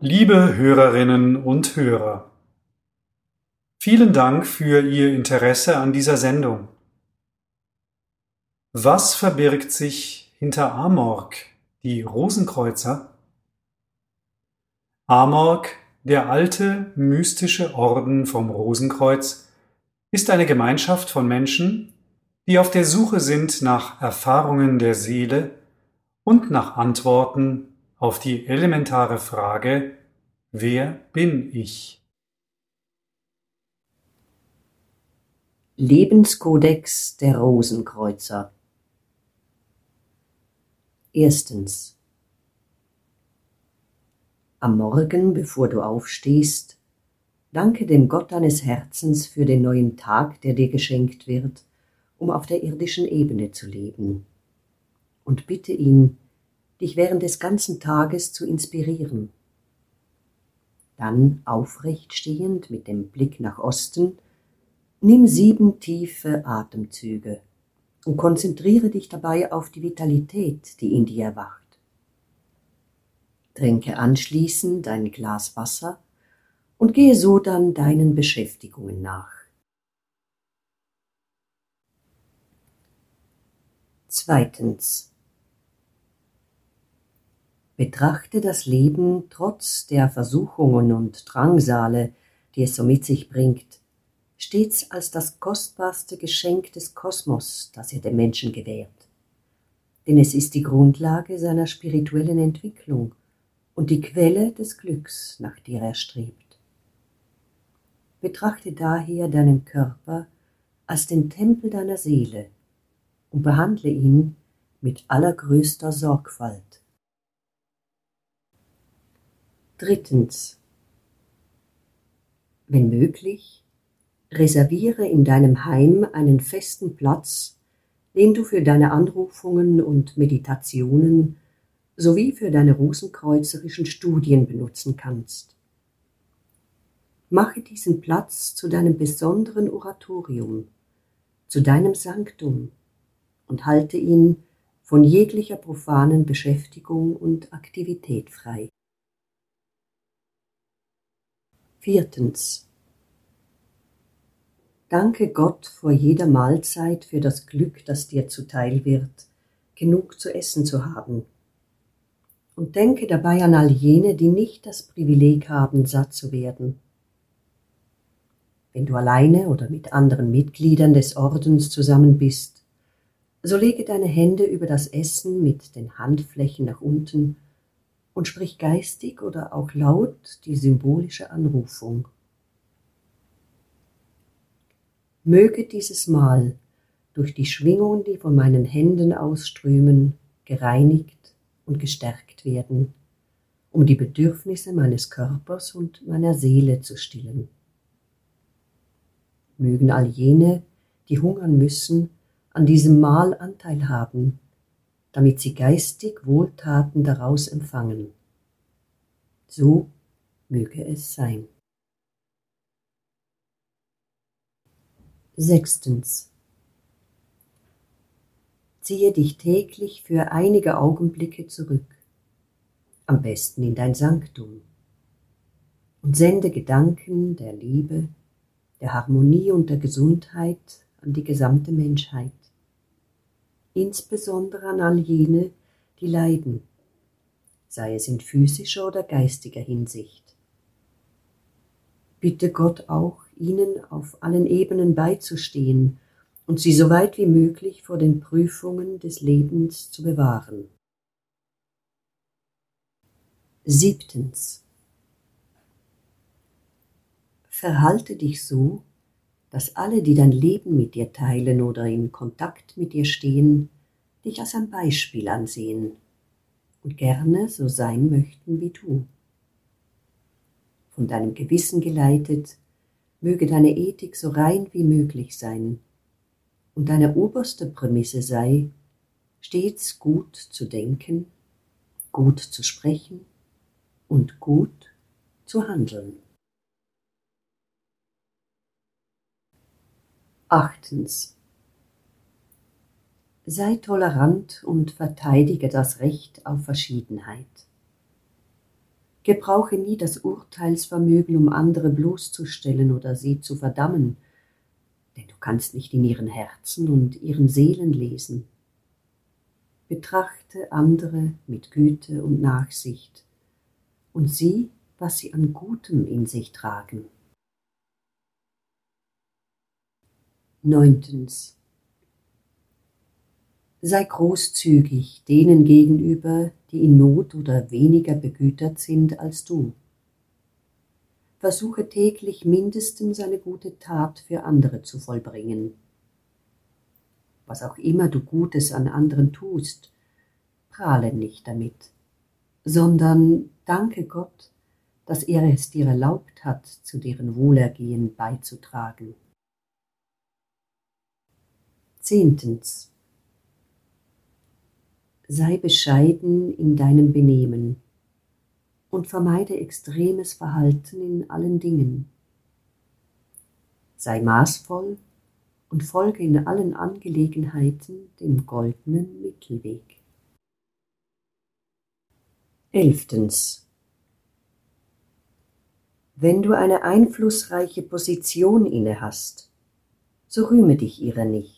Liebe Hörerinnen und Hörer, vielen Dank für Ihr Interesse an dieser Sendung. Was verbirgt sich hinter Amorg, die Rosenkreuzer? Amorg, der alte mystische Orden vom Rosenkreuz, ist eine Gemeinschaft von Menschen, die auf der Suche sind nach Erfahrungen der Seele und nach Antworten auf die elementare Frage, wer bin ich? Lebenskodex der Rosenkreuzer Erstens Am Morgen, bevor du aufstehst, danke dem Gott deines Herzens für den neuen Tag, der dir geschenkt wird, um auf der irdischen Ebene zu leben. Und bitte ihn, dich während des ganzen Tages zu inspirieren. Dann aufrecht stehend mit dem Blick nach Osten, nimm sieben tiefe Atemzüge und konzentriere dich dabei auf die Vitalität, die in dir erwacht. Trinke anschließend ein Glas Wasser und gehe so dann deinen Beschäftigungen nach. Zweitens. Betrachte das Leben trotz der Versuchungen und Drangsale, die es so mit sich bringt, stets als das kostbarste Geschenk des Kosmos, das er dem Menschen gewährt. Denn es ist die Grundlage seiner spirituellen Entwicklung und die Quelle des Glücks, nach der er strebt. Betrachte daher deinen Körper als den Tempel deiner Seele und behandle ihn mit allergrößter Sorgfalt. Drittens. Wenn möglich, Reserviere in deinem Heim einen festen Platz, den du für deine Anrufungen und Meditationen sowie für deine rosenkreuzerischen Studien benutzen kannst. Mache diesen Platz zu deinem besonderen Oratorium, zu deinem Sanktum und halte ihn von jeglicher profanen Beschäftigung und Aktivität frei. Viertens. Danke Gott vor jeder Mahlzeit für das Glück, das dir zuteil wird, genug zu essen zu haben. Und denke dabei an all jene, die nicht das Privileg haben, satt zu werden. Wenn du alleine oder mit anderen Mitgliedern des Ordens zusammen bist, so lege deine Hände über das Essen mit den Handflächen nach unten und sprich geistig oder auch laut die symbolische Anrufung. Möge dieses Mal durch die Schwingungen, die von meinen Händen ausströmen, gereinigt und gestärkt werden, um die Bedürfnisse meines Körpers und meiner Seele zu stillen. Mögen all jene, die hungern müssen, an diesem Mahl Anteil haben, damit sie geistig Wohltaten daraus empfangen. So möge es sein. Sechstens. Ziehe dich täglich für einige Augenblicke zurück, am besten in dein Sanktum, und sende Gedanken der Liebe, der Harmonie und der Gesundheit an die gesamte Menschheit, insbesondere an all jene, die leiden, sei es in physischer oder geistiger Hinsicht. Bitte Gott auch, ihnen auf allen Ebenen beizustehen und sie so weit wie möglich vor den Prüfungen des Lebens zu bewahren. Siebtens. Verhalte dich so, dass alle, die dein Leben mit dir teilen oder in Kontakt mit dir stehen, dich als ein Beispiel ansehen und gerne so sein möchten wie du. Von deinem Gewissen geleitet, möge deine Ethik so rein wie möglich sein, und deine oberste Prämisse sei, stets gut zu denken, gut zu sprechen und gut zu handeln. Achtens. Sei tolerant und verteidige das Recht auf Verschiedenheit. Gebrauche nie das Urteilsvermögen, um andere bloßzustellen oder sie zu verdammen, denn du kannst nicht in ihren Herzen und ihren Seelen lesen. Betrachte andere mit Güte und Nachsicht und sieh, was sie an Gutem in sich tragen. Neuntens. Sei großzügig denen gegenüber, die in Not oder weniger begütert sind als du. Versuche täglich mindestens eine gute Tat für andere zu vollbringen. Was auch immer du Gutes an anderen tust, prahle nicht damit, sondern danke Gott, dass er es dir erlaubt hat, zu deren Wohlergehen beizutragen. Zehntens. Sei bescheiden in deinem Benehmen und vermeide extremes Verhalten in allen Dingen. Sei maßvoll und folge in allen Angelegenheiten dem goldenen Mittelweg. Elftens. Wenn du eine einflussreiche Position inne hast, so rühme dich ihrer nicht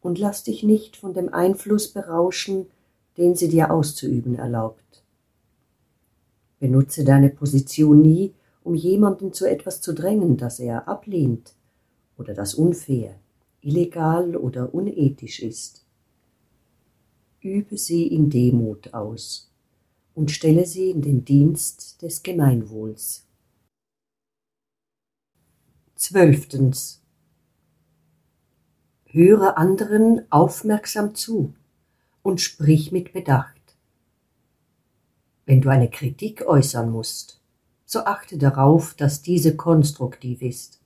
und lass dich nicht von dem Einfluss berauschen, den sie dir auszuüben erlaubt. Benutze deine Position nie, um jemanden zu etwas zu drängen, das er ablehnt oder das unfair, illegal oder unethisch ist. Übe sie in Demut aus und stelle sie in den Dienst des Gemeinwohls. Zwölftens höre anderen aufmerksam zu und sprich mit Bedacht. Wenn du eine Kritik äußern musst, so achte darauf, dass diese konstruktiv ist.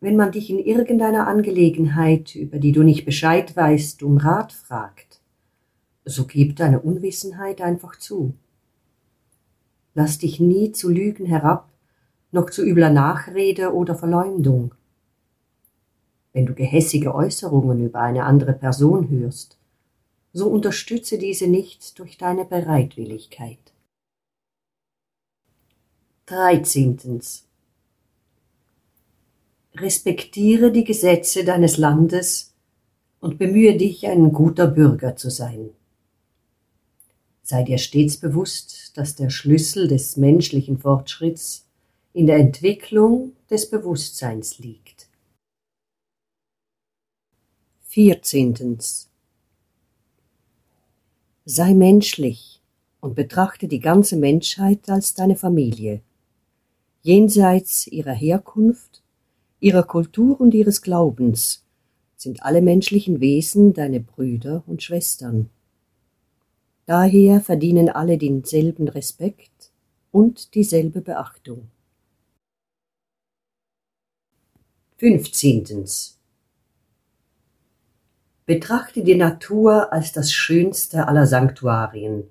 Wenn man dich in irgendeiner Angelegenheit, über die du nicht Bescheid weißt, um Rat fragt, so gib deine Unwissenheit einfach zu. Lass dich nie zu Lügen herab, noch zu übler Nachrede oder Verleumdung wenn du gehässige Äußerungen über eine andere Person hörst, so unterstütze diese nicht durch deine Bereitwilligkeit. 13. Respektiere die Gesetze deines Landes und bemühe dich, ein guter Bürger zu sein. Sei dir stets bewusst, dass der Schlüssel des menschlichen Fortschritts in der Entwicklung des Bewusstseins liegt. Vierzehntens. Sei menschlich und betrachte die ganze Menschheit als deine Familie, jenseits ihrer Herkunft, ihrer Kultur und ihres Glaubens sind alle menschlichen Wesen deine Brüder und Schwestern. Daher verdienen alle denselben Respekt und dieselbe Beachtung. Fünfzehntens. Betrachte die Natur als das schönste aller Sanktuarien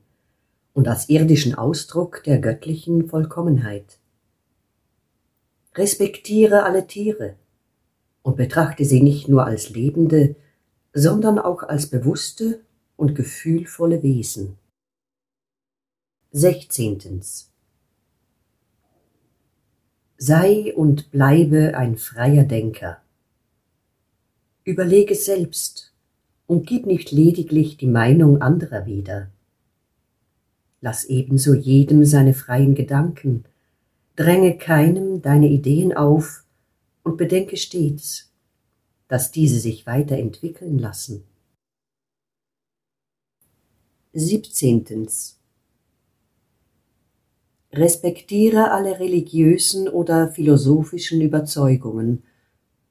und als irdischen Ausdruck der göttlichen Vollkommenheit. Respektiere alle Tiere und betrachte sie nicht nur als lebende, sondern auch als bewusste und gefühlvolle Wesen. Sechzehntens. Sei und bleibe ein freier Denker. Überlege selbst, und gib nicht lediglich die Meinung anderer wieder. Lass ebenso jedem seine freien Gedanken, dränge keinem deine Ideen auf und bedenke stets, dass diese sich weiterentwickeln lassen. 17. Respektiere alle religiösen oder philosophischen Überzeugungen,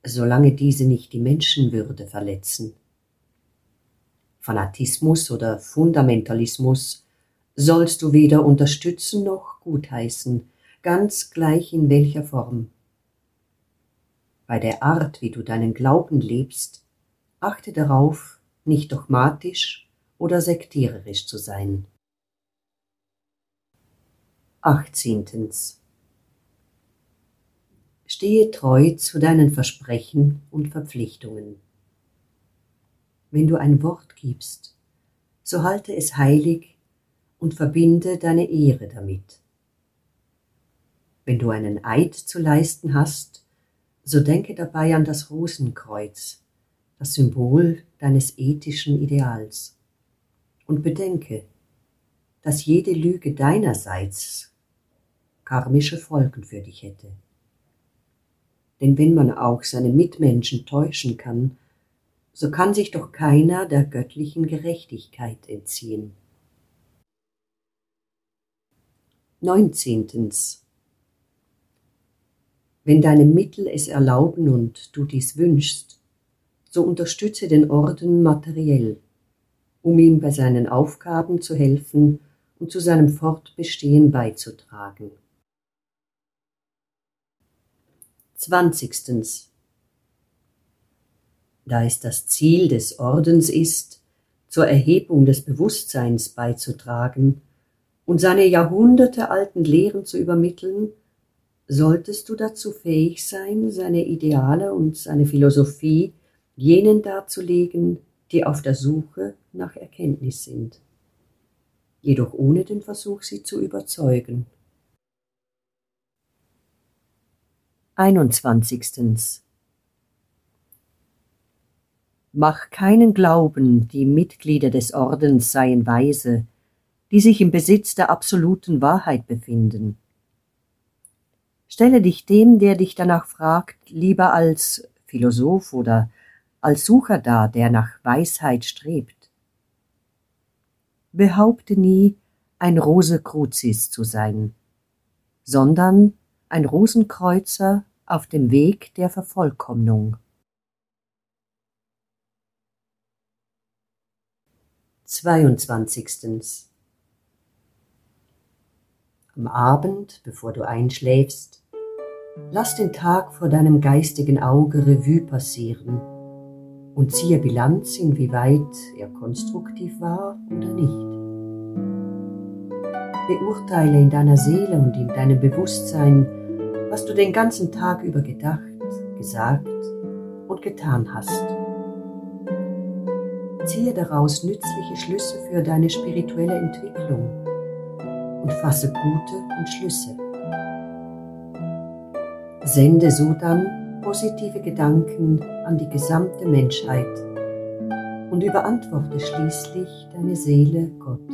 solange diese nicht die Menschenwürde verletzen. Fanatismus oder Fundamentalismus sollst du weder unterstützen noch gutheißen, ganz gleich in welcher Form. Bei der Art, wie du deinen Glauben lebst, achte darauf, nicht dogmatisch oder sektiererisch zu sein. 18. Stehe treu zu deinen Versprechen und Verpflichtungen wenn du ein Wort gibst, so halte es heilig und verbinde deine Ehre damit. Wenn du einen Eid zu leisten hast, so denke dabei an das Rosenkreuz, das Symbol deines ethischen Ideals. Und bedenke, dass jede Lüge deinerseits karmische Folgen für dich hätte. Denn wenn man auch seine Mitmenschen täuschen kann, so kann sich doch keiner der göttlichen Gerechtigkeit entziehen. Neunzehntens. Wenn deine Mittel es erlauben und du dies wünschst, so unterstütze den Orden materiell, um ihm bei seinen Aufgaben zu helfen und zu seinem Fortbestehen beizutragen. Zwanzigstens. Da es das Ziel des Ordens ist, zur Erhebung des Bewusstseins beizutragen und seine jahrhundertealten Lehren zu übermitteln, solltest du dazu fähig sein, seine Ideale und seine Philosophie jenen darzulegen, die auf der Suche nach Erkenntnis sind, jedoch ohne den Versuch, sie zu überzeugen. 21. Mach keinen Glauben, die Mitglieder des Ordens seien weise, die sich im Besitz der absoluten Wahrheit befinden. Stelle dich dem, der dich danach fragt, lieber als Philosoph oder als Sucher dar, der nach Weisheit strebt. Behaupte nie, ein Rosekruzis zu sein, sondern ein Rosenkreuzer auf dem Weg der Vervollkommnung. 22. Am Abend, bevor du einschläfst, lass den Tag vor deinem geistigen Auge Revue passieren und ziehe Bilanz, inwieweit er konstruktiv war oder nicht. Beurteile in deiner Seele und in deinem Bewusstsein, was du den ganzen Tag über gedacht, gesagt und getan hast. Ziehe daraus nützliche Schlüsse für deine spirituelle Entwicklung und fasse gute Entschlüsse. Sende so dann positive Gedanken an die gesamte Menschheit und überantworte schließlich deine Seele Gott,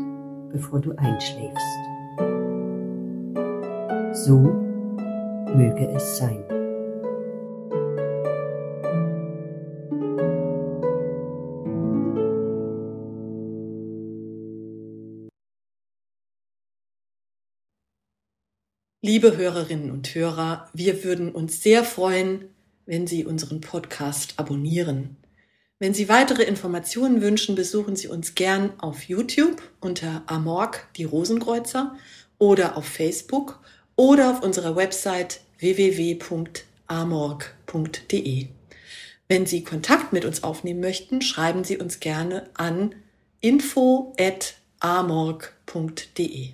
bevor du einschläfst. So möge es sein. Liebe Hörerinnen und Hörer, wir würden uns sehr freuen, wenn Sie unseren Podcast abonnieren. Wenn Sie weitere Informationen wünschen, besuchen Sie uns gern auf YouTube unter Amorg die Rosenkreuzer oder auf Facebook oder auf unserer Website www.amorg.de. Wenn Sie Kontakt mit uns aufnehmen möchten, schreiben Sie uns gerne an info@amorg.de.